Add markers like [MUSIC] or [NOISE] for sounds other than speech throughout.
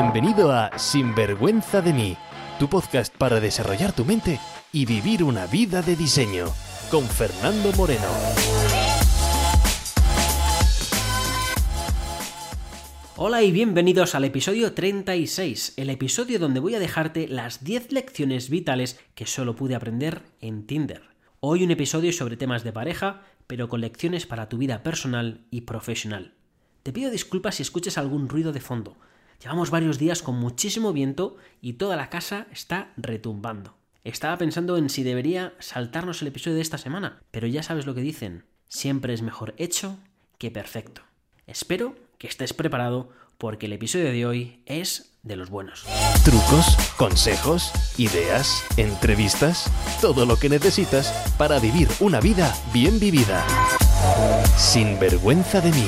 Bienvenido a Sinvergüenza de mí, tu podcast para desarrollar tu mente y vivir una vida de diseño, con Fernando Moreno. Hola y bienvenidos al episodio 36, el episodio donde voy a dejarte las 10 lecciones vitales que solo pude aprender en Tinder. Hoy un episodio sobre temas de pareja, pero con lecciones para tu vida personal y profesional. Te pido disculpas si escuchas algún ruido de fondo. Llevamos varios días con muchísimo viento y toda la casa está retumbando. Estaba pensando en si debería saltarnos el episodio de esta semana, pero ya sabes lo que dicen, siempre es mejor hecho que perfecto. Espero que estés preparado porque el episodio de hoy es de los buenos. Trucos, consejos, ideas, entrevistas, todo lo que necesitas para vivir una vida bien vivida. Sin vergüenza de mí.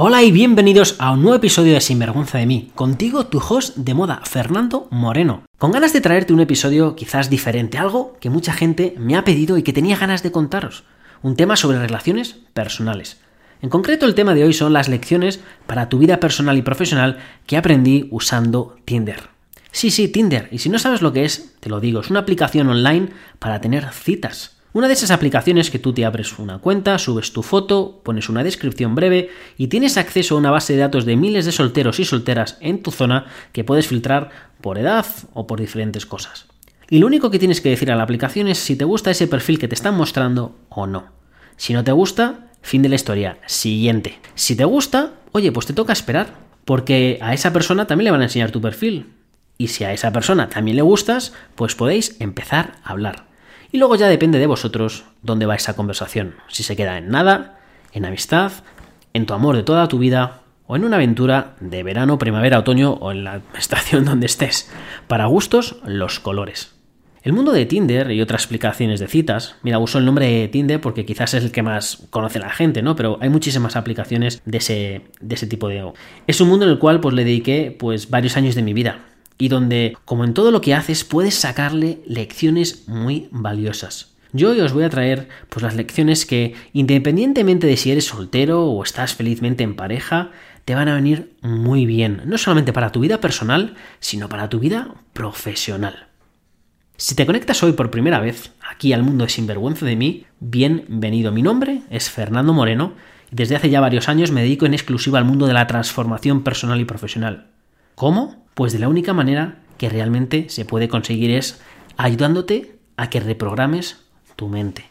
Hola y bienvenidos a un nuevo episodio de Sinvergüenza de mí. Contigo tu host de moda, Fernando Moreno. Con ganas de traerte un episodio quizás diferente, algo que mucha gente me ha pedido y que tenía ganas de contaros. Un tema sobre relaciones personales. En concreto el tema de hoy son las lecciones para tu vida personal y profesional que aprendí usando Tinder. Sí, sí, Tinder. Y si no sabes lo que es, te lo digo, es una aplicación online para tener citas. Una de esas aplicaciones que tú te abres una cuenta, subes tu foto, pones una descripción breve y tienes acceso a una base de datos de miles de solteros y solteras en tu zona que puedes filtrar por edad o por diferentes cosas. Y lo único que tienes que decir a la aplicación es si te gusta ese perfil que te están mostrando o no. Si no te gusta, fin de la historia. Siguiente. Si te gusta, oye, pues te toca esperar, porque a esa persona también le van a enseñar tu perfil. Y si a esa persona también le gustas, pues podéis empezar a hablar. Y luego ya depende de vosotros dónde va esa conversación. Si se queda en nada, en amistad, en tu amor de toda tu vida o en una aventura de verano, primavera, otoño o en la estación [LAUGHS] donde estés. Para gustos, los colores. El mundo de Tinder y otras aplicaciones de citas, mira, uso el nombre de Tinder porque quizás es el que más conoce la gente, ¿no? Pero hay muchísimas aplicaciones de ese, de ese tipo de... Es un mundo en el cual pues le dediqué pues varios años de mi vida y donde, como en todo lo que haces, puedes sacarle lecciones muy valiosas. Yo hoy os voy a traer pues las lecciones que, independientemente de si eres soltero o estás felizmente en pareja, te van a venir muy bien, no solamente para tu vida personal, sino para tu vida profesional. Si te conectas hoy por primera vez aquí al mundo de Sinvergüenza de mí, bienvenido. Mi nombre es Fernando Moreno y desde hace ya varios años me dedico en exclusiva al mundo de la transformación personal y profesional. ¿Cómo? Pues de la única manera que realmente se puede conseguir es ayudándote a que reprogrames tu mente.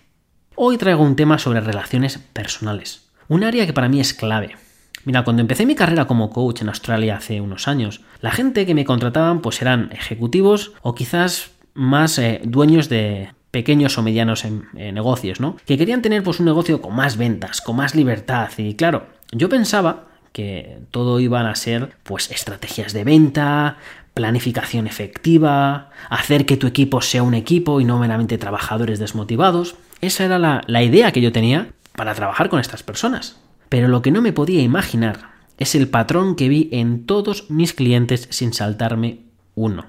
Hoy traigo un tema sobre relaciones personales, un área que para mí es clave. Mira, cuando empecé mi carrera como coach en Australia hace unos años, la gente que me contrataban pues eran ejecutivos o quizás más eh, dueños de pequeños o medianos negocios, ¿no? Que querían tener pues un negocio con más ventas, con más libertad y claro, yo pensaba que todo iban a ser pues estrategias de venta, planificación efectiva, hacer que tu equipo sea un equipo y no meramente trabajadores desmotivados. Esa era la, la idea que yo tenía para trabajar con estas personas. Pero lo que no me podía imaginar es el patrón que vi en todos mis clientes sin saltarme uno.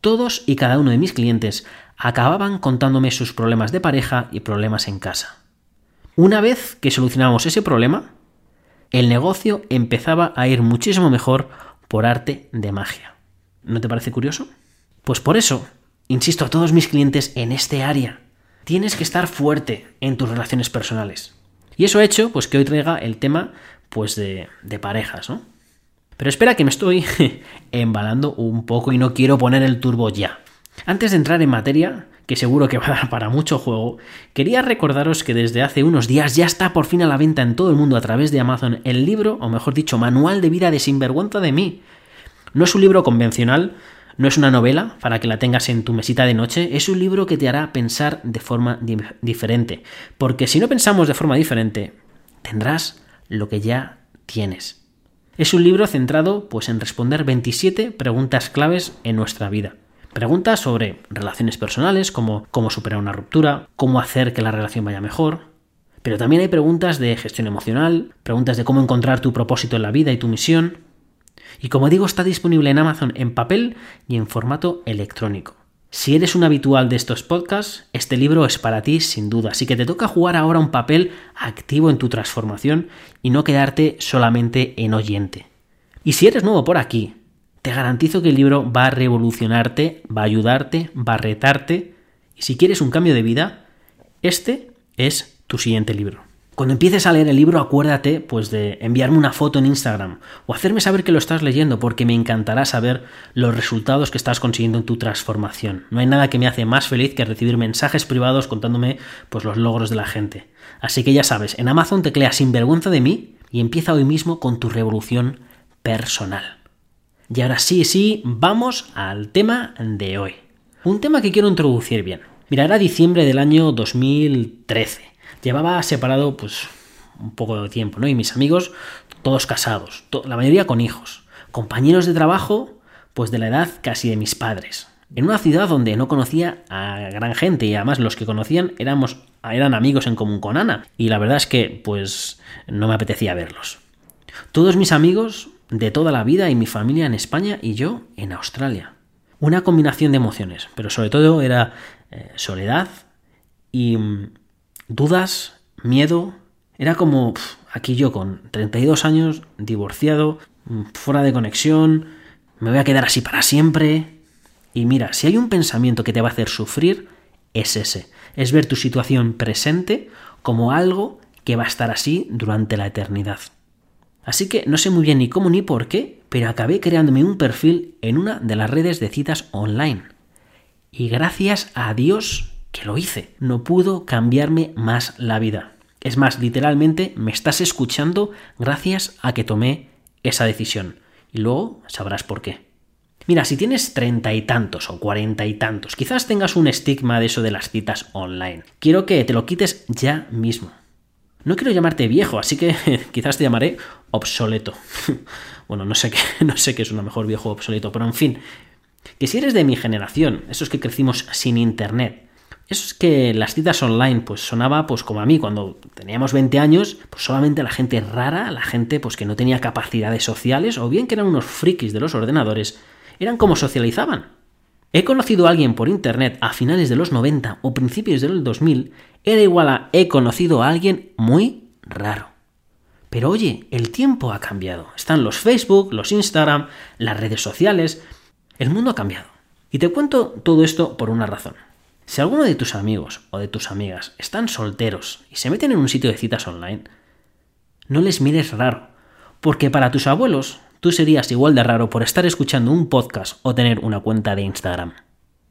Todos y cada uno de mis clientes acababan contándome sus problemas de pareja y problemas en casa. Una vez que solucionamos ese problema, el negocio empezaba a ir muchísimo mejor por arte de magia. ¿No te parece curioso? Pues por eso, insisto a todos mis clientes en este área. Tienes que estar fuerte en tus relaciones personales. Y eso ha hecho pues que hoy traiga el tema pues de, de parejas, ¿no? Pero espera que me estoy [LAUGHS] embalando un poco y no quiero poner el turbo ya. Antes de entrar en materia, que seguro que va a dar para mucho juego, quería recordaros que desde hace unos días ya está por fin a la venta en todo el mundo a través de Amazon el libro, o mejor dicho, Manual de Vida de Sinvergüenza de mí. No es un libro convencional, no es una novela para que la tengas en tu mesita de noche, es un libro que te hará pensar de forma diferente. Porque si no pensamos de forma diferente, tendrás lo que ya tienes. Es un libro centrado pues en responder 27 preguntas claves en nuestra vida. Preguntas sobre relaciones personales, como cómo superar una ruptura, cómo hacer que la relación vaya mejor. Pero también hay preguntas de gestión emocional, preguntas de cómo encontrar tu propósito en la vida y tu misión. Y como digo, está disponible en Amazon en papel y en formato electrónico. Si eres un habitual de estos podcasts, este libro es para ti sin duda, así que te toca jugar ahora un papel activo en tu transformación y no quedarte solamente en oyente. Y si eres nuevo por aquí, te garantizo que el libro va a revolucionarte, va a ayudarte, va a retarte. Y si quieres un cambio de vida, este es tu siguiente libro. Cuando empieces a leer el libro, acuérdate pues de enviarme una foto en Instagram o hacerme saber que lo estás leyendo porque me encantará saber los resultados que estás consiguiendo en tu transformación. No hay nada que me hace más feliz que recibir mensajes privados contándome pues los logros de la gente. Así que ya sabes, en Amazon teclea sin vergüenza de mí y empieza hoy mismo con tu revolución personal. Y ahora sí, sí, vamos al tema de hoy. Un tema que quiero introducir bien. Mira, era diciembre del año 2013 llevaba separado pues un poco de tiempo, ¿no? Y mis amigos todos casados, la mayoría con hijos, compañeros de trabajo pues de la edad casi de mis padres. En una ciudad donde no conocía a gran gente y además los que conocían éramos eran amigos en común con Ana y la verdad es que pues no me apetecía verlos. Todos mis amigos de toda la vida y mi familia en España y yo en Australia. Una combinación de emociones, pero sobre todo era eh, soledad y mm, dudas, miedo. Era como aquí yo con 32 años, divorciado, mm, fuera de conexión, me voy a quedar así para siempre. Y mira, si hay un pensamiento que te va a hacer sufrir, es ese. Es ver tu situación presente como algo que va a estar así durante la eternidad. Así que no sé muy bien ni cómo ni por qué, pero acabé creándome un perfil en una de las redes de citas online. Y gracias a Dios que lo hice. No pudo cambiarme más la vida. Es más, literalmente me estás escuchando gracias a que tomé esa decisión. Y luego sabrás por qué. Mira, si tienes treinta y tantos o cuarenta y tantos, quizás tengas un estigma de eso de las citas online. Quiero que te lo quites ya mismo. No quiero llamarte viejo, así que [LAUGHS] quizás te llamaré obsoleto. [LAUGHS] bueno, no sé qué, [LAUGHS] no sé qué es una mejor viejo obsoleto, pero en fin, que si eres de mi generación, esos que crecimos sin internet, eso es que las citas online pues sonaba pues como a mí cuando teníamos 20 años, pues solamente la gente rara, la gente pues que no tenía capacidades sociales o bien que eran unos frikis de los ordenadores, eran como socializaban. He conocido a alguien por internet a finales de los 90 o principios del 2000, era igual a he conocido a alguien muy raro. Pero oye, el tiempo ha cambiado. Están los Facebook, los Instagram, las redes sociales. El mundo ha cambiado. Y te cuento todo esto por una razón. Si alguno de tus amigos o de tus amigas están solteros y se meten en un sitio de citas online, no les mires raro, porque para tus abuelos tú serías igual de raro por estar escuchando un podcast o tener una cuenta de Instagram.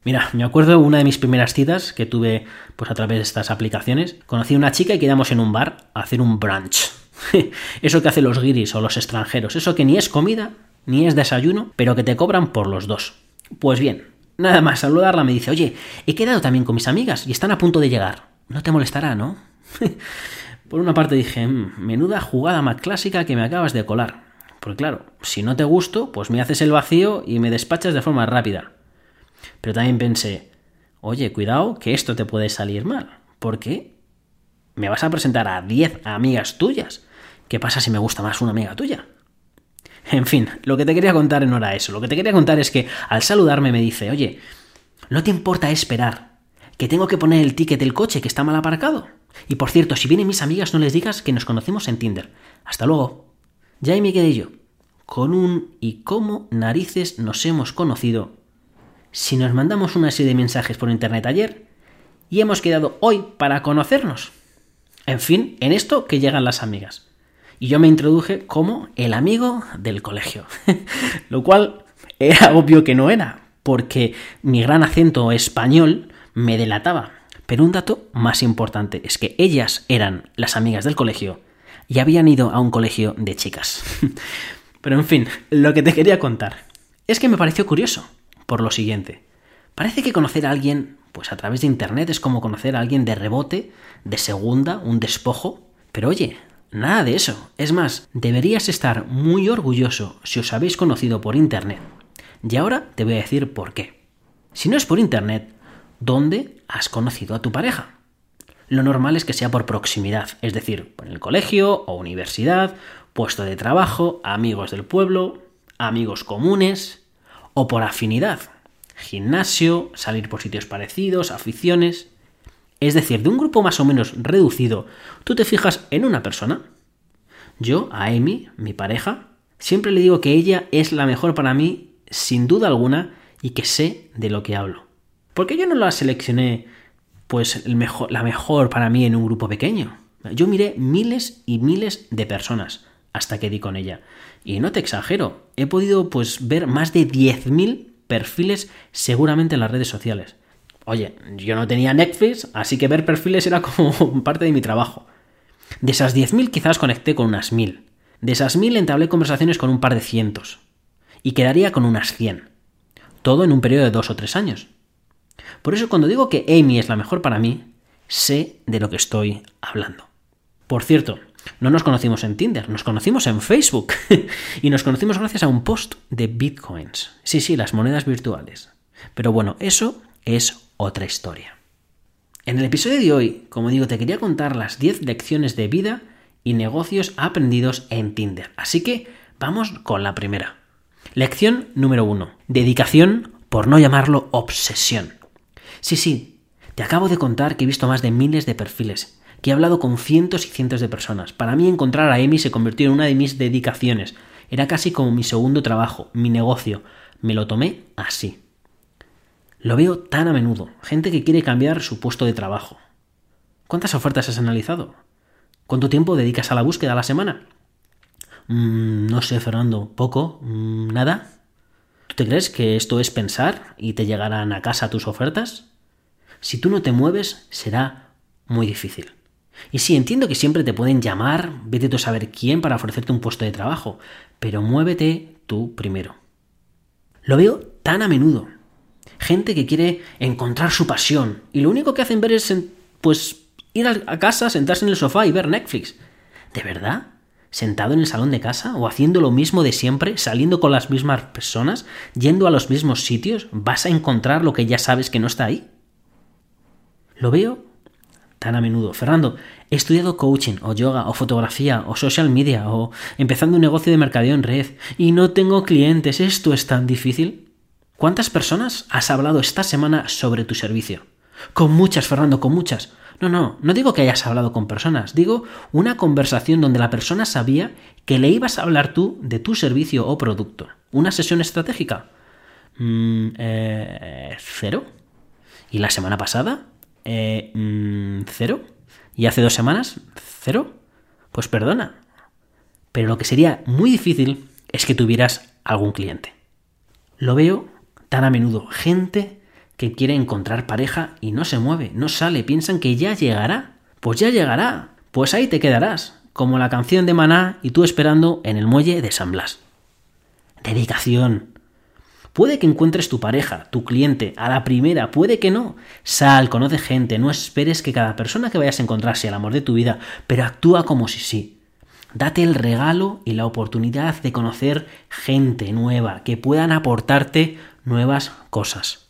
Mira, me acuerdo de una de mis primeras citas que tuve pues a través de estas aplicaciones. Conocí a una chica y quedamos en un bar a hacer un brunch. [LAUGHS] eso que hacen los guiris o los extranjeros, eso que ni es comida ni es desayuno, pero que te cobran por los dos. Pues bien, Nada más saludarla me dice, oye, he quedado también con mis amigas y están a punto de llegar. No te molestará, ¿no? [LAUGHS] Por una parte dije, mm, menuda jugada más clásica que me acabas de colar. Porque claro, si no te gusto, pues me haces el vacío y me despachas de forma rápida. Pero también pensé, oye, cuidado, que esto te puede salir mal. Porque me vas a presentar a 10 amigas tuyas. ¿Qué pasa si me gusta más una amiga tuya? En fin, lo que te quería contar no era eso. Lo que te quería contar es que al saludarme me dice, oye, ¿no te importa esperar? Que tengo que poner el ticket del coche que está mal aparcado. Y por cierto, si vienen mis amigas, no les digas que nos conocemos en Tinder. Hasta luego. Ya ahí me quedé yo. Con un ¿y cómo narices nos hemos conocido? Si nos mandamos una serie de mensajes por internet ayer y hemos quedado hoy para conocernos. En fin, en esto que llegan las amigas y yo me introduje como el amigo del colegio, [LAUGHS] lo cual era obvio que no era, porque mi gran acento español me delataba. Pero un dato más importante es que ellas eran las amigas del colegio y habían ido a un colegio de chicas. [LAUGHS] Pero en fin, lo que te quería contar es que me pareció curioso por lo siguiente. Parece que conocer a alguien pues a través de internet es como conocer a alguien de rebote, de segunda, un despojo, pero oye, Nada de eso. Es más, deberías estar muy orgulloso si os habéis conocido por Internet. Y ahora te voy a decir por qué. Si no es por Internet, ¿dónde has conocido a tu pareja? Lo normal es que sea por proximidad, es decir, por el colegio o universidad, puesto de trabajo, amigos del pueblo, amigos comunes, o por afinidad, gimnasio, salir por sitios parecidos, aficiones. Es decir, de un grupo más o menos reducido, tú te fijas en una persona. Yo, a Amy, mi pareja, Siempre le digo que ella es la mejor para mí, sin duda alguna, y que sé de lo que hablo. Porque yo no la seleccioné, pues, el mejor, la mejor para mí en un grupo pequeño. Yo miré miles y miles de personas hasta que di con ella. Y no te exagero, he podido pues ver más de 10.000 perfiles seguramente en las redes sociales. Oye, yo no tenía Netflix, así que ver perfiles era como [LAUGHS] parte de mi trabajo. De esas 10.000 quizás conecté con unas 1.000. De esas 1.000 entablé conversaciones con un par de cientos. Y quedaría con unas 100. Todo en un periodo de dos o tres años. Por eso cuando digo que Amy es la mejor para mí, sé de lo que estoy hablando. Por cierto, no nos conocimos en Tinder, nos conocimos en Facebook. [LAUGHS] y nos conocimos gracias a un post de bitcoins. Sí, sí, las monedas virtuales. Pero bueno, eso es otra historia. En el episodio de hoy, como digo, te quería contar las 10 lecciones de vida y negocios aprendidos en Tinder. Así que vamos con la primera. Lección número 1. Dedicación, por no llamarlo obsesión. Sí, sí, te acabo de contar que he visto más de miles de perfiles que he hablado con cientos y cientos de personas. Para mí encontrar a Amy se convirtió en una de mis dedicaciones. Era casi como mi segundo trabajo, mi negocio. Me lo tomé así. Lo veo tan a menudo. Gente que quiere cambiar su puesto de trabajo. ¿Cuántas ofertas has analizado? ¿Cuánto tiempo dedicas a la búsqueda a la semana? Mm, no sé, Fernando. ¿Poco? Mm, ¿Nada? ¿Tú te crees que esto es pensar y te llegarán a casa tus ofertas? Si tú no te mueves, será muy difícil. Y sí, entiendo que siempre te pueden llamar, vete tú a saber quién para ofrecerte un puesto de trabajo, pero muévete tú primero. Lo veo tan a menudo. Gente que quiere encontrar su pasión y lo único que hacen ver es, pues, ir a casa, sentarse en el sofá y ver Netflix. ¿De verdad? ¿Sentado en el salón de casa o haciendo lo mismo de siempre, saliendo con las mismas personas, yendo a los mismos sitios, vas a encontrar lo que ya sabes que no está ahí? Lo veo tan a menudo. Fernando, he estudiado coaching o yoga o fotografía o social media o empezando un negocio de mercadeo en red y no tengo clientes. ¿Esto es tan difícil? ¿Cuántas personas has hablado esta semana sobre tu servicio? Con muchas, Fernando, con muchas. No, no, no digo que hayas hablado con personas, digo una conversación donde la persona sabía que le ibas a hablar tú de tu servicio o producto. ¿Una sesión estratégica? Mm, eh, ¿Cero? ¿Y la semana pasada? Eh, mm, cero. Y hace dos semanas, cero. Pues perdona. Pero lo que sería muy difícil es que tuvieras algún cliente. Lo veo tan a menudo. Gente que quiere encontrar pareja y no se mueve, no sale, piensan que ya llegará. Pues ya llegará. Pues ahí te quedarás, como la canción de Maná y tú esperando en el muelle de San Blas. Dedicación, Puede que encuentres tu pareja, tu cliente, a la primera, puede que no. Sal, conoce gente, no esperes que cada persona que vayas a encontrar sea el amor de tu vida, pero actúa como si sí. Date el regalo y la oportunidad de conocer gente nueva que puedan aportarte nuevas cosas.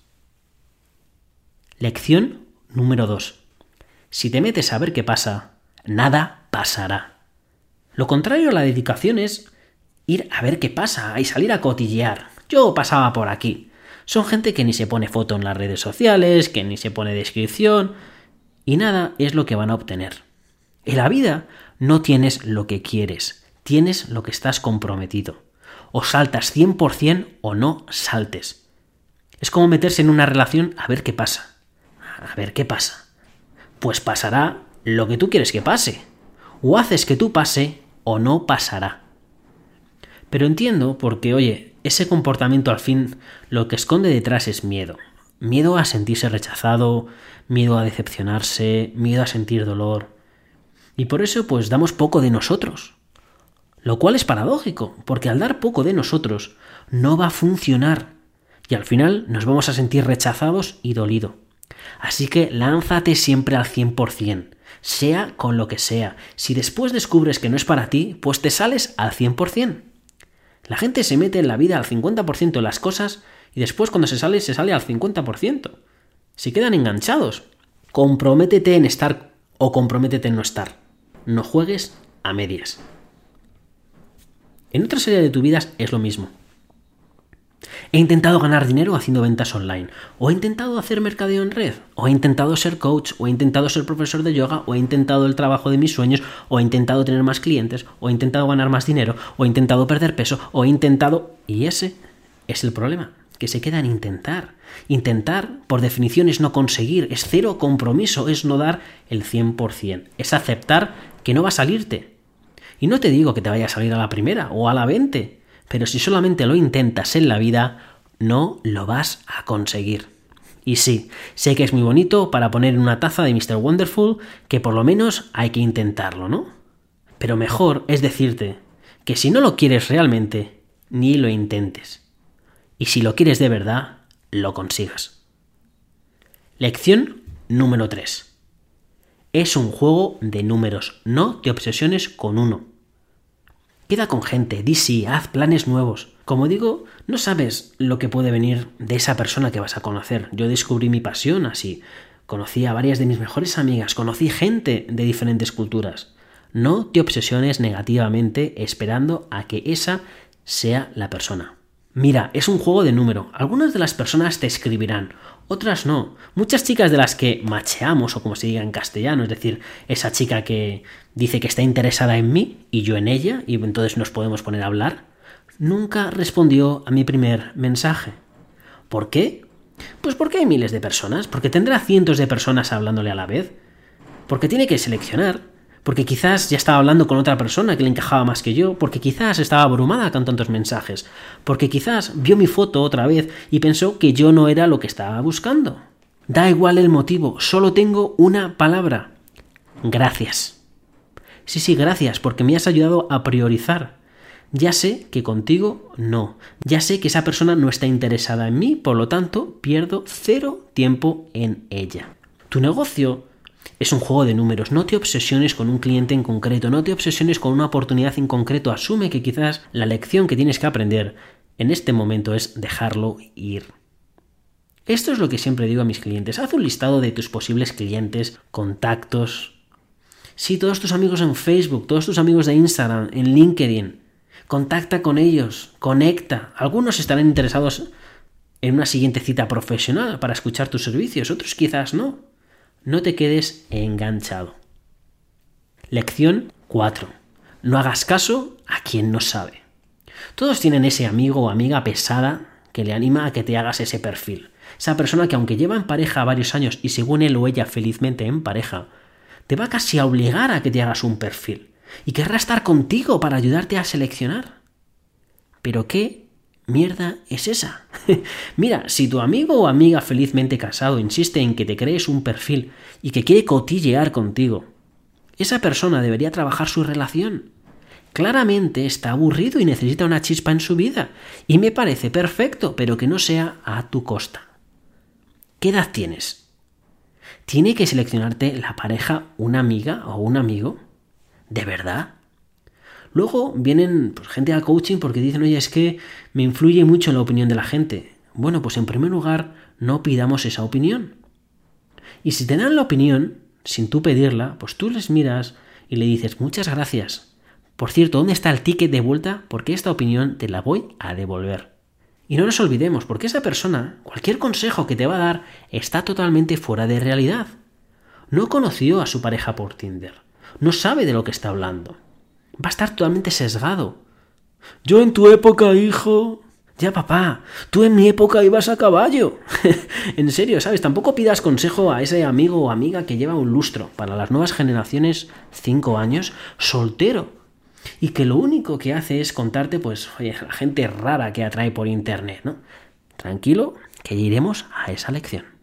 Lección número 2. Si te metes a ver qué pasa, nada pasará. Lo contrario a la dedicación es ir a ver qué pasa y salir a cotillear, yo pasaba por aquí. Son gente que ni se pone foto en las redes sociales, que ni se pone descripción, y nada es lo que van a obtener. En la vida no tienes lo que quieres, tienes lo que estás comprometido. O saltas 100% o no saltes. Es como meterse en una relación a ver qué pasa. A ver qué pasa. Pues pasará lo que tú quieres que pase. O haces que tú pase o no pasará. Pero entiendo porque, oye, ese comportamiento al fin lo que esconde detrás es miedo. Miedo a sentirse rechazado, miedo a decepcionarse, miedo a sentir dolor. Y por eso pues damos poco de nosotros. Lo cual es paradójico, porque al dar poco de nosotros no va a funcionar. Y al final nos vamos a sentir rechazados y dolido. Así que lánzate siempre al 100%, sea con lo que sea. Si después descubres que no es para ti, pues te sales al 100%. La gente se mete en la vida al 50% de las cosas y después cuando se sale se sale al 50%. Se quedan enganchados. Comprométete en estar o comprométete en no estar. No juegues a medias. En otra serie de tu vida es lo mismo. He intentado ganar dinero haciendo ventas online, o he intentado hacer mercadeo en red, o he intentado ser coach, o he intentado ser profesor de yoga, o he intentado el trabajo de mis sueños, o he intentado tener más clientes, o he intentado ganar más dinero, o he intentado perder peso, o he intentado... Y ese es el problema, que se queda en intentar. Intentar, por definición, es no conseguir, es cero compromiso, es no dar el 100%, es aceptar que no va a salirte. Y no te digo que te vaya a salir a la primera o a la 20, pero si solamente lo intentas en la vida, no lo vas a conseguir. Y sí, sé que es muy bonito para poner en una taza de Mr. Wonderful que por lo menos hay que intentarlo, ¿no? Pero mejor es decirte que si no lo quieres realmente, ni lo intentes. Y si lo quieres de verdad, lo consigas. Lección número 3. Es un juego de números, no te obsesiones con uno. Queda con gente, di sí, haz planes nuevos. Como digo, no sabes lo que puede venir de esa persona que vas a conocer. Yo descubrí mi pasión así. Conocí a varias de mis mejores amigas, conocí gente de diferentes culturas. No te obsesiones negativamente esperando a que esa sea la persona. Mira, es un juego de número. Algunas de las personas te escribirán, otras no. Muchas chicas de las que macheamos, o como se diga en castellano, es decir, esa chica que dice que está interesada en mí y yo en ella, y entonces nos podemos poner a hablar, nunca respondió a mi primer mensaje. ¿Por qué? Pues porque hay miles de personas, porque tendrá cientos de personas hablándole a la vez, porque tiene que seleccionar porque quizás ya estaba hablando con otra persona que le encajaba más que yo, porque quizás estaba abrumada con tantos mensajes, porque quizás vio mi foto otra vez y pensó que yo no era lo que estaba buscando. Da igual el motivo, solo tengo una palabra. Gracias. Sí, sí, gracias, porque me has ayudado a priorizar. Ya sé que contigo no. Ya sé que esa persona no está interesada en mí, por lo tanto, pierdo cero tiempo en ella. Tu negocio es un juego de números. No te obsesiones con un cliente en concreto, no te obsesiones con una oportunidad en concreto. Asume que quizás la lección que tienes que aprender en este momento es dejarlo ir. Esto es lo que siempre digo a mis clientes. Haz un listado de tus posibles clientes, contactos. Sí, todos tus amigos en Facebook, todos tus amigos de Instagram, en LinkedIn. Contacta con ellos, conecta. Algunos estarán interesados en una siguiente cita profesional para escuchar tus servicios, otros quizás no. No te quedes enganchado. Lección 4. No hagas caso a quien no sabe. Todos tienen ese amigo o amiga pesada que le anima a que te hagas ese perfil. Esa persona que aunque lleva en pareja varios años y según él o ella felizmente en pareja, te va casi a obligar a que te hagas un perfil y querrá estar contigo para ayudarte a seleccionar. Pero ¿qué mierda es esa? [LAUGHS] Mira, si tu amigo o amiga felizmente casado insiste en que te crees un perfil y que quiere cotillear contigo, esa persona debería trabajar su relación. Claramente está aburrido y necesita una chispa en su vida, y me parece perfecto, pero que no sea a tu costa. ¿Qué edad tienes? ¿Tiene que seleccionarte la pareja una amiga o un amigo? ¿De verdad? Luego vienen pues, gente al coaching porque dicen, oye, es que me influye mucho la opinión de la gente. Bueno, pues en primer lugar, no pidamos esa opinión. Y si te dan la opinión, sin tú pedirla, pues tú les miras y le dices, muchas gracias. Por cierto, ¿dónde está el ticket de vuelta? Porque esta opinión te la voy a devolver. Y no nos olvidemos, porque esa persona, cualquier consejo que te va a dar, está totalmente fuera de realidad. No conoció a su pareja por Tinder. No sabe de lo que está hablando va a estar totalmente sesgado. Yo en tu época, hijo. Ya, papá, tú en mi época ibas a caballo. [LAUGHS] en serio, ¿sabes? Tampoco pidas consejo a ese amigo o amiga que lleva un lustro para las nuevas generaciones, cinco años, soltero. Y que lo único que hace es contarte, pues, oye, la gente rara que atrae por internet, ¿no? Tranquilo, que iremos a esa lección.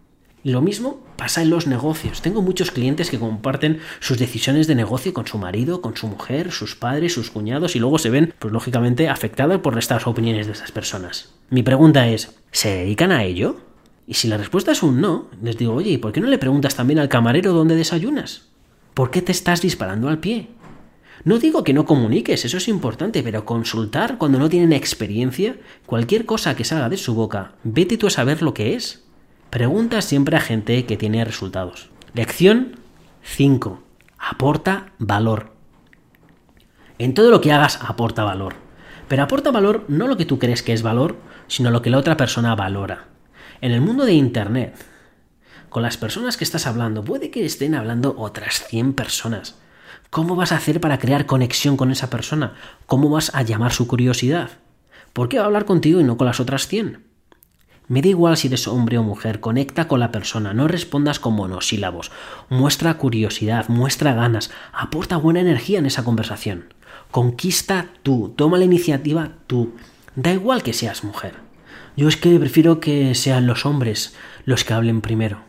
Lo mismo pasa en los negocios. Tengo muchos clientes que comparten sus decisiones de negocio con su marido, con su mujer, sus padres, sus cuñados y luego se ven, pues lógicamente, afectados por estas opiniones de esas personas. Mi pregunta es, ¿se dedican a ello? Y si la respuesta es un no, les digo, oye, ¿y por qué no le preguntas también al camarero dónde desayunas? ¿Por qué te estás disparando al pie? No digo que no comuniques, eso es importante, pero consultar cuando no tienen experiencia, cualquier cosa que salga de su boca, vete tú a saber lo que es. Pregunta siempre a gente que tiene resultados. Lección 5. Aporta valor. En todo lo que hagas aporta valor. Pero aporta valor no lo que tú crees que es valor, sino lo que la otra persona valora. En el mundo de Internet, con las personas que estás hablando, puede que estén hablando otras 100 personas. ¿Cómo vas a hacer para crear conexión con esa persona? ¿Cómo vas a llamar su curiosidad? ¿Por qué va a hablar contigo y no con las otras 100? Me da igual si eres hombre o mujer, conecta con la persona, no respondas con monosílabos, muestra curiosidad, muestra ganas, aporta buena energía en esa conversación. Conquista tú, toma la iniciativa tú. Da igual que seas mujer. Yo es que prefiero que sean los hombres los que hablen primero.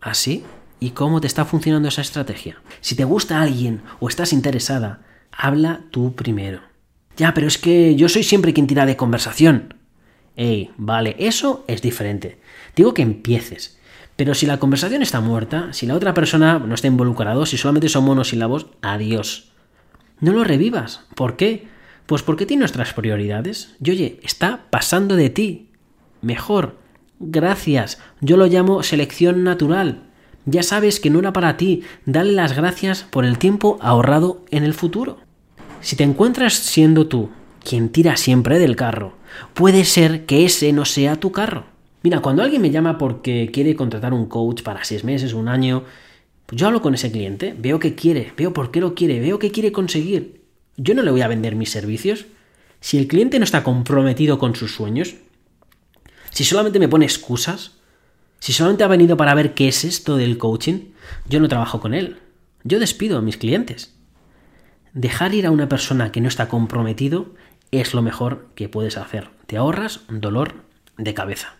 ¿Así? ¿Y cómo te está funcionando esa estrategia? Si te gusta alguien o estás interesada, habla tú primero. Ya, pero es que yo soy siempre quien tira de conversación. Ey, vale, eso es diferente. Digo que empieces. Pero si la conversación está muerta, si la otra persona no está involucrado, si solamente son monosílabos, adiós. No lo revivas. ¿Por qué? Pues porque tiene nuestras prioridades. Y oye, está pasando de ti. Mejor. Gracias. Yo lo llamo selección natural. Ya sabes que no era para ti. Dale las gracias por el tiempo ahorrado en el futuro. Si te encuentras siendo tú quien tira siempre del carro, puede ser que ese no sea tu carro. Mira, cuando alguien me llama porque quiere contratar un coach para seis meses, un año, pues yo hablo con ese cliente, veo qué quiere, veo por qué lo quiere, veo qué quiere conseguir. Yo no le voy a vender mis servicios. Si el cliente no está comprometido con sus sueños, si solamente me pone excusas, si solamente ha venido para ver qué es esto del coaching, yo no trabajo con él. Yo despido a mis clientes. Dejar ir a una persona que no está comprometido es lo mejor que puedes hacer. Te ahorras dolor de cabeza.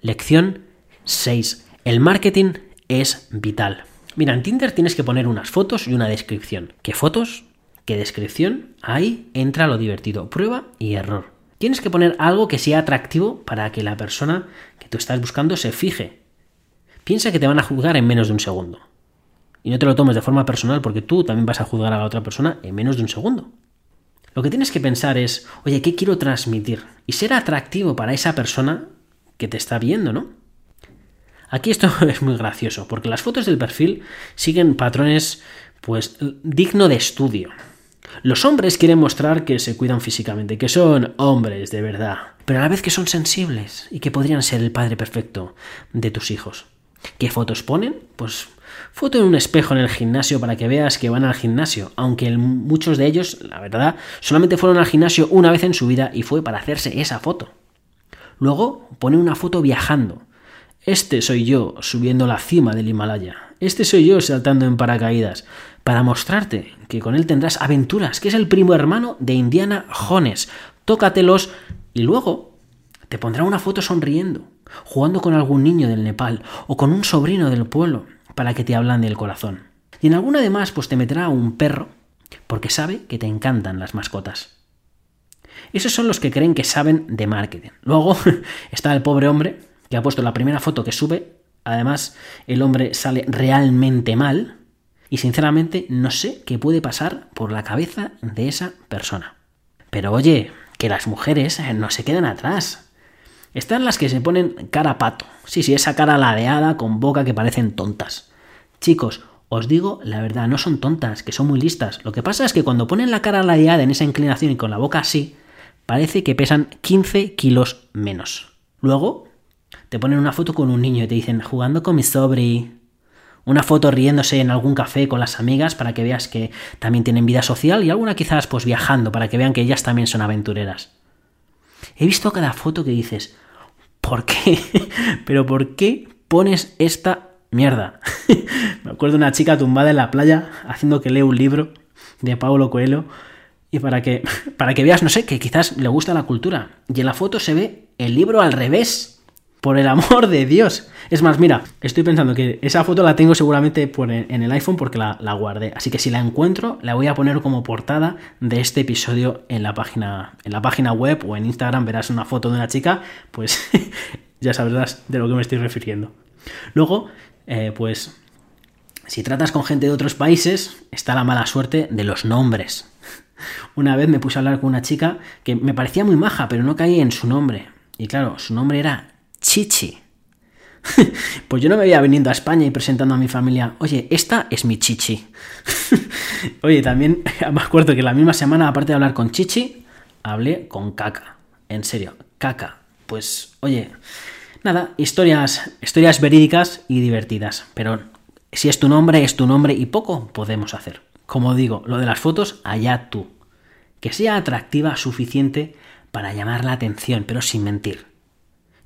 Lección 6. El marketing es vital. Mira, en Tinder tienes que poner unas fotos y una descripción. ¿Qué fotos? ¿Qué descripción? Ahí entra lo divertido. Prueba y error. Tienes que poner algo que sea atractivo para que la persona que tú estás buscando se fije. Piensa que te van a juzgar en menos de un segundo. Y no te lo tomes de forma personal porque tú también vas a juzgar a la otra persona en menos de un segundo. Lo que tienes que pensar es, oye, ¿qué quiero transmitir? Y ser atractivo para esa persona que te está viendo, ¿no? Aquí esto [LAUGHS] es muy gracioso, porque las fotos del perfil siguen patrones, pues, digno de estudio. Los hombres quieren mostrar que se cuidan físicamente, que son hombres de verdad, pero a la vez que son sensibles y que podrían ser el padre perfecto de tus hijos. ¿Qué fotos ponen? Pues foto en un espejo en el gimnasio para que veas que van al gimnasio, aunque muchos de ellos, la verdad, solamente fueron al gimnasio una vez en su vida y fue para hacerse esa foto. Luego pone una foto viajando. Este soy yo subiendo la cima del Himalaya. Este soy yo saltando en paracaídas. Para mostrarte que con él tendrás aventuras, que es el primo hermano de Indiana Jones. Tócatelos y luego te pondrá una foto sonriendo, jugando con algún niño del Nepal o con un sobrino del pueblo para que te hablan del corazón. Y en alguna de más, pues te meterá un perro, porque sabe que te encantan las mascotas. Esos son los que creen que saben de marketing. Luego [LAUGHS] está el pobre hombre que ha puesto la primera foto que sube. Además, el hombre sale realmente mal. Y sinceramente no sé qué puede pasar por la cabeza de esa persona. Pero oye, que las mujeres no se quedan atrás. Están las que se ponen cara pato. Sí, sí, esa cara ladeada con boca que parecen tontas. Chicos, os digo la verdad, no son tontas, que son muy listas. Lo que pasa es que cuando ponen la cara ladeada en esa inclinación y con la boca así, parece que pesan 15 kilos menos. Luego, te ponen una foto con un niño y te dicen, jugando con mi sobri. Una foto riéndose en algún café con las amigas para que veas que también tienen vida social y alguna quizás pues viajando para que vean que ellas también son aventureras. He visto cada foto que dices, ¿por qué? [LAUGHS] Pero ¿por qué pones esta mierda? [LAUGHS] Me acuerdo de una chica tumbada en la playa haciendo que lea un libro de Paulo Coelho y para que, [LAUGHS] para que veas, no sé, que quizás le gusta la cultura. Y en la foto se ve el libro al revés. Por el amor de Dios. Es más, mira, estoy pensando que esa foto la tengo seguramente en el iPhone porque la, la, guardé. Así que si la encuentro, la voy a poner como portada de este episodio en la página, en la página web o en Instagram verás una foto de una chica, pues [LAUGHS] ya sabrás de lo que me estoy refiriendo. Luego, eh, pues, si tratas con gente de otros países, está la mala suerte de los nombres. [LAUGHS] Una vez me puse a hablar con una chica que me parecía muy maja, pero no caí en su nombre. Y claro, su nombre era Chichi. [LAUGHS] pues yo no me veía viniendo a España y presentando a mi familia, oye, esta es mi Chichi. [LAUGHS] oye, también [LAUGHS] me acuerdo que la misma semana, aparte de hablar con Chichi, hablé con caca. En serio, caca. Pues, oye, nada, historias, historias verídicas y divertidas. Pero si es tu nombre, es tu nombre y poco podemos hacer. Como digo, lo de las fotos, allá tú. Que sea atractiva suficiente para llamar la atención, pero sin mentir.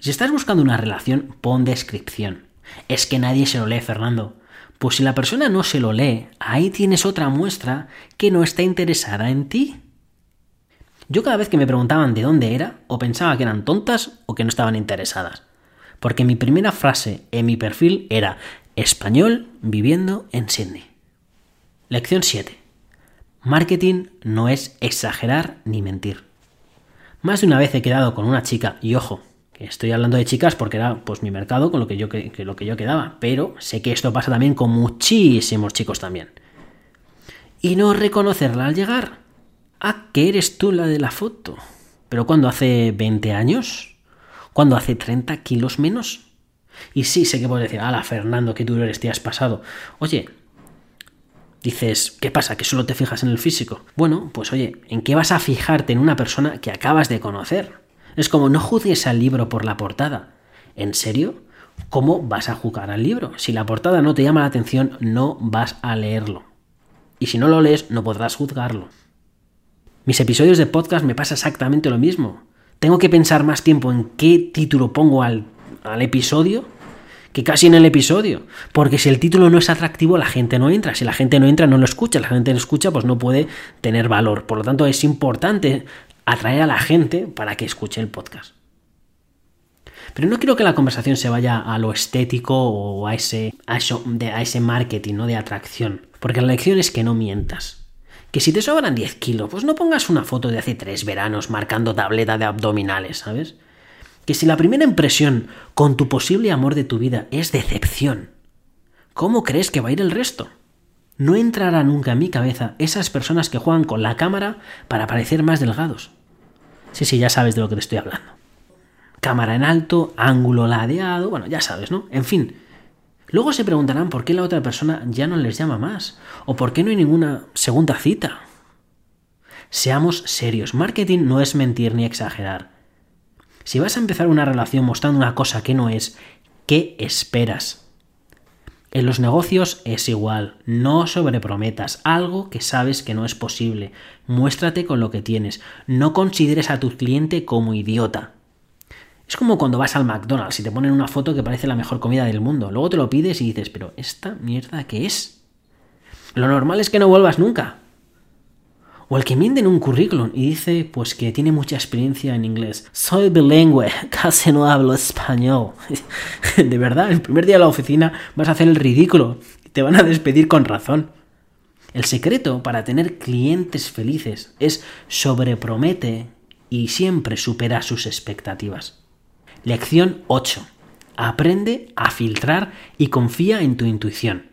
Si estás buscando una relación, pon descripción. Es que nadie se lo lee, Fernando. Pues si la persona no se lo lee, ahí tienes otra muestra que no está interesada en ti. Yo cada vez que me preguntaban de dónde era, o pensaba que eran tontas o que no estaban interesadas. Porque mi primera frase en mi perfil era español viviendo en Sydney. Lección 7. Marketing no es exagerar ni mentir. Más de una vez he quedado con una chica, y ojo, Estoy hablando de chicas porque era pues mi mercado con lo que yo, lo que yo quedaba, pero sé que esto pasa también con muchísimos chicos también. Y no reconocerla al llegar. Ah, que eres tú la de la foto. ¿Pero cuando hace 20 años? ¿Cuando hace 30 kilos menos? Y sí, sé que puedes decir, ala, Fernando, qué duro eres, te has pasado. Oye, dices, ¿qué pasa? ¿Que solo te fijas en el físico? Bueno, pues oye, ¿en qué vas a fijarte en una persona que acabas de conocer? Es como no juzgues al libro por la portada. ¿En serio? ¿Cómo vas a juzgar al libro? Si la portada no te llama la atención, no vas a leerlo. Y si no lo lees, no podrás juzgarlo. Mis episodios de podcast me pasa exactamente lo mismo. Tengo que pensar más tiempo en qué título pongo al, al episodio que casi en el episodio. Porque si el título no es atractivo, la gente no entra. Si la gente no entra, no lo escucha. La gente no escucha, pues no puede tener valor. Por lo tanto, es importante atraer a la gente para que escuche el podcast. Pero no quiero que la conversación se vaya a lo estético o a ese, a ese marketing ¿no? de atracción. Porque la lección es que no mientas. Que si te sobran 10 kilos, pues no pongas una foto de hace tres veranos marcando tableta de abdominales, ¿sabes? Que si la primera impresión con tu posible amor de tu vida es decepción, ¿cómo crees que va a ir el resto? No entrará nunca en mi cabeza esas personas que juegan con la cámara para parecer más delgados. Sí, sí, ya sabes de lo que te estoy hablando. Cámara en alto, ángulo ladeado, bueno, ya sabes, ¿no? En fin. Luego se preguntarán por qué la otra persona ya no les llama más, o por qué no hay ninguna segunda cita. Seamos serios, marketing no es mentir ni exagerar. Si vas a empezar una relación mostrando una cosa que no es, ¿qué esperas? En los negocios es igual, no sobreprometas algo que sabes que no es posible, muéstrate con lo que tienes, no consideres a tu cliente como idiota. Es como cuando vas al McDonald's y te ponen una foto que parece la mejor comida del mundo, luego te lo pides y dices, pero ¿esta mierda qué es? Lo normal es que no vuelvas nunca, o el que miente en un currículum y dice pues que tiene mucha experiencia en inglés. Soy bilingüe, [LAUGHS] casi no hablo español. [LAUGHS] de verdad, el primer día de la oficina vas a hacer el ridículo te van a despedir con razón. El secreto para tener clientes felices es sobrepromete y siempre supera sus expectativas. Lección 8. Aprende a filtrar y confía en tu intuición.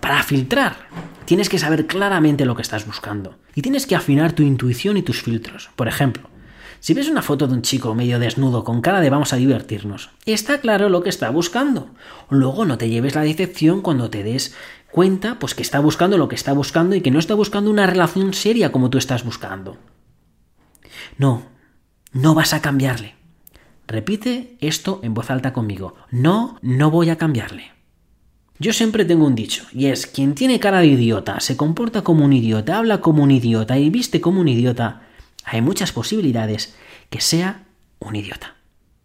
Para filtrar, tienes que saber claramente lo que estás buscando y tienes que afinar tu intuición y tus filtros. Por ejemplo, si ves una foto de un chico medio desnudo con cara de vamos a divertirnos, está claro lo que está buscando. Luego no te lleves la decepción cuando te des cuenta pues que está buscando lo que está buscando y que no está buscando una relación seria como tú estás buscando. No, no vas a cambiarle. Repite esto en voz alta conmigo. No, no voy a cambiarle. Yo siempre tengo un dicho, y es, quien tiene cara de idiota, se comporta como un idiota, habla como un idiota y viste como un idiota, hay muchas posibilidades que sea un idiota.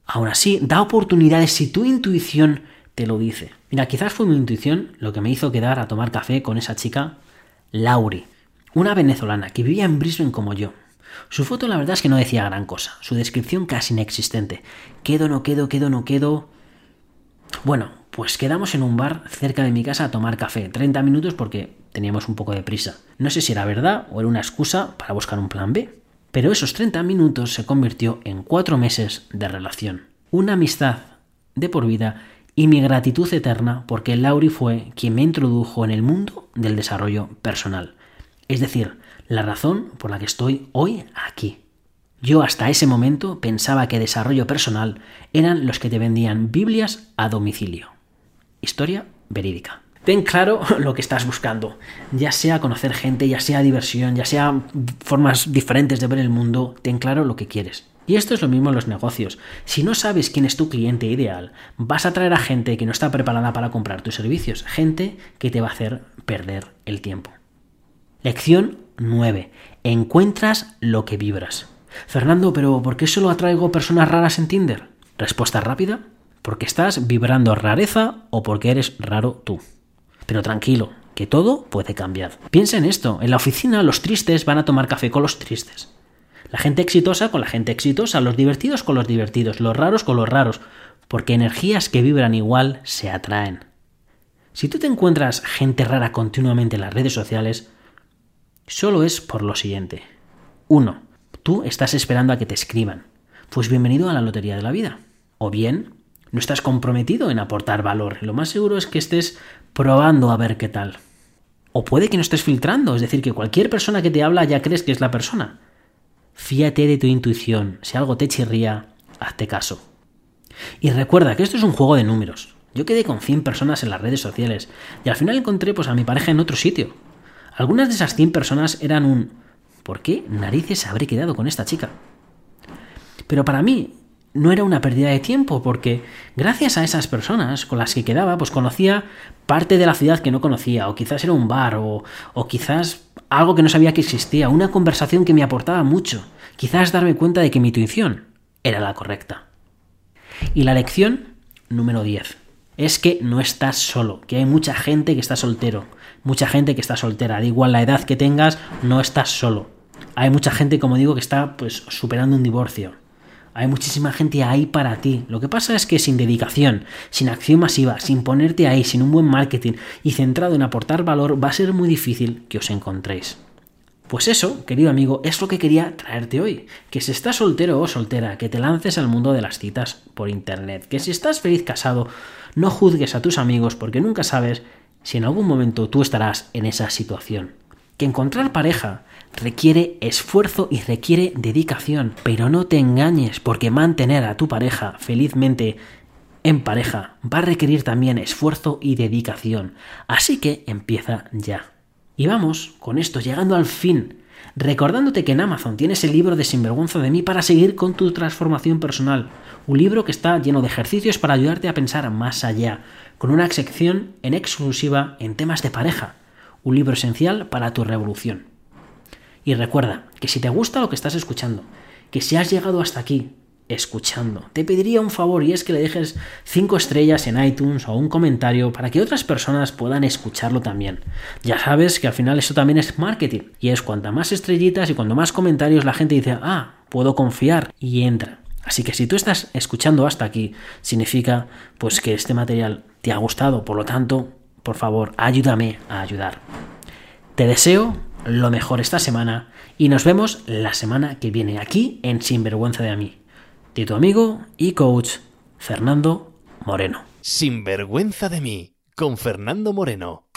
Aún así, da oportunidades si tu intuición te lo dice. Mira, quizás fue mi intuición lo que me hizo quedar a tomar café con esa chica, Lauri, una venezolana que vivía en Brisbane como yo. Su foto la verdad es que no decía gran cosa, su descripción casi inexistente. Quedo, no quedo, quedo, no quedo. Bueno, pues quedamos en un bar cerca de mi casa a tomar café, 30 minutos porque teníamos un poco de prisa. No sé si era verdad o era una excusa para buscar un plan B. Pero esos 30 minutos se convirtió en cuatro meses de relación. Una amistad de por vida y mi gratitud eterna porque Lauri fue quien me introdujo en el mundo del desarrollo personal. Es decir, la razón por la que estoy hoy aquí. Yo hasta ese momento pensaba que desarrollo personal eran los que te vendían Biblias a domicilio. Historia verídica. Ten claro [LAUGHS] lo que estás buscando, ya sea conocer gente, ya sea diversión, ya sea formas diferentes de ver el mundo, ten claro lo que quieres. Y esto es lo mismo en los negocios. Si no sabes quién es tu cliente ideal, vas a traer a gente que no está preparada para comprar tus servicios, gente que te va a hacer perder el tiempo. Lección 9. Encuentras lo que vibras. Fernando, pero ¿por qué solo atraigo personas raras en Tinder? Respuesta rápida, porque estás vibrando rareza o porque eres raro tú. Pero tranquilo, que todo puede cambiar. Piensa en esto, en la oficina los tristes van a tomar café con los tristes. La gente exitosa con la gente exitosa, los divertidos con los divertidos, los raros con los raros, porque energías que vibran igual se atraen. Si tú te encuentras gente rara continuamente en las redes sociales, solo es por lo siguiente. 1. Tú estás esperando a que te escriban. Pues bienvenido a la lotería de la vida. O bien, no estás comprometido en aportar valor. Lo más seguro es que estés probando a ver qué tal. O puede que no estés filtrando, es decir, que cualquier persona que te habla ya crees que es la persona. Fíate de tu intuición. Si algo te chirría, hazte caso. Y recuerda que esto es un juego de números. Yo quedé con 100 personas en las redes sociales y al final encontré pues, a mi pareja en otro sitio. Algunas de esas 100 personas eran un ¿por qué narices habré quedado con esta chica? Pero para mí no era una pérdida de tiempo porque gracias a esas personas con las que quedaba pues conocía parte de la ciudad que no conocía o quizás era un bar o, o quizás algo que no sabía que existía, una conversación que me aportaba mucho, quizás darme cuenta de que mi intuición era la correcta. Y la lección número 10 es que no estás solo, que hay mucha gente que está soltero, mucha gente que está soltera, da igual la edad que tengas, no estás solo. Hay mucha gente, como digo, que está pues superando un divorcio. Hay muchísima gente ahí para ti. Lo que pasa es que sin dedicación, sin acción masiva, sin ponerte ahí, sin un buen marketing y centrado en aportar valor, va a ser muy difícil que os encontréis. Pues eso, querido amigo, es lo que quería traerte hoy. Que si estás soltero o soltera, que te lances al mundo de las citas por internet. Que si estás feliz casado, no juzgues a tus amigos porque nunca sabes si en algún momento tú estarás en esa situación. Que encontrar pareja requiere esfuerzo y requiere dedicación, pero no te engañes porque mantener a tu pareja felizmente en pareja va a requerir también esfuerzo y dedicación. Así que empieza ya. Y vamos con esto, llegando al fin, recordándote que en Amazon tienes el libro de Sinvergüenza de mí para seguir con tu transformación personal. Un libro que está lleno de ejercicios para ayudarte a pensar más allá, con una sección en exclusiva en temas de pareja. Un libro esencial para tu revolución. Y recuerda que si te gusta lo que estás escuchando, que si has llegado hasta aquí escuchando, te pediría un favor y es que le dejes 5 estrellas en iTunes o un comentario para que otras personas puedan escucharlo también. Ya sabes que al final eso también es marketing y es cuanta más estrellitas y cuanto más comentarios la gente dice, ah, puedo confiar y entra. Así que si tú estás escuchando hasta aquí, significa pues que este material te ha gustado, por lo tanto, por favor, ayúdame a ayudar. Te deseo lo mejor esta semana y nos vemos la semana que viene aquí en Sinvergüenza de a mí. De tu amigo y coach Fernando Moreno. Sinvergüenza de mí con Fernando Moreno.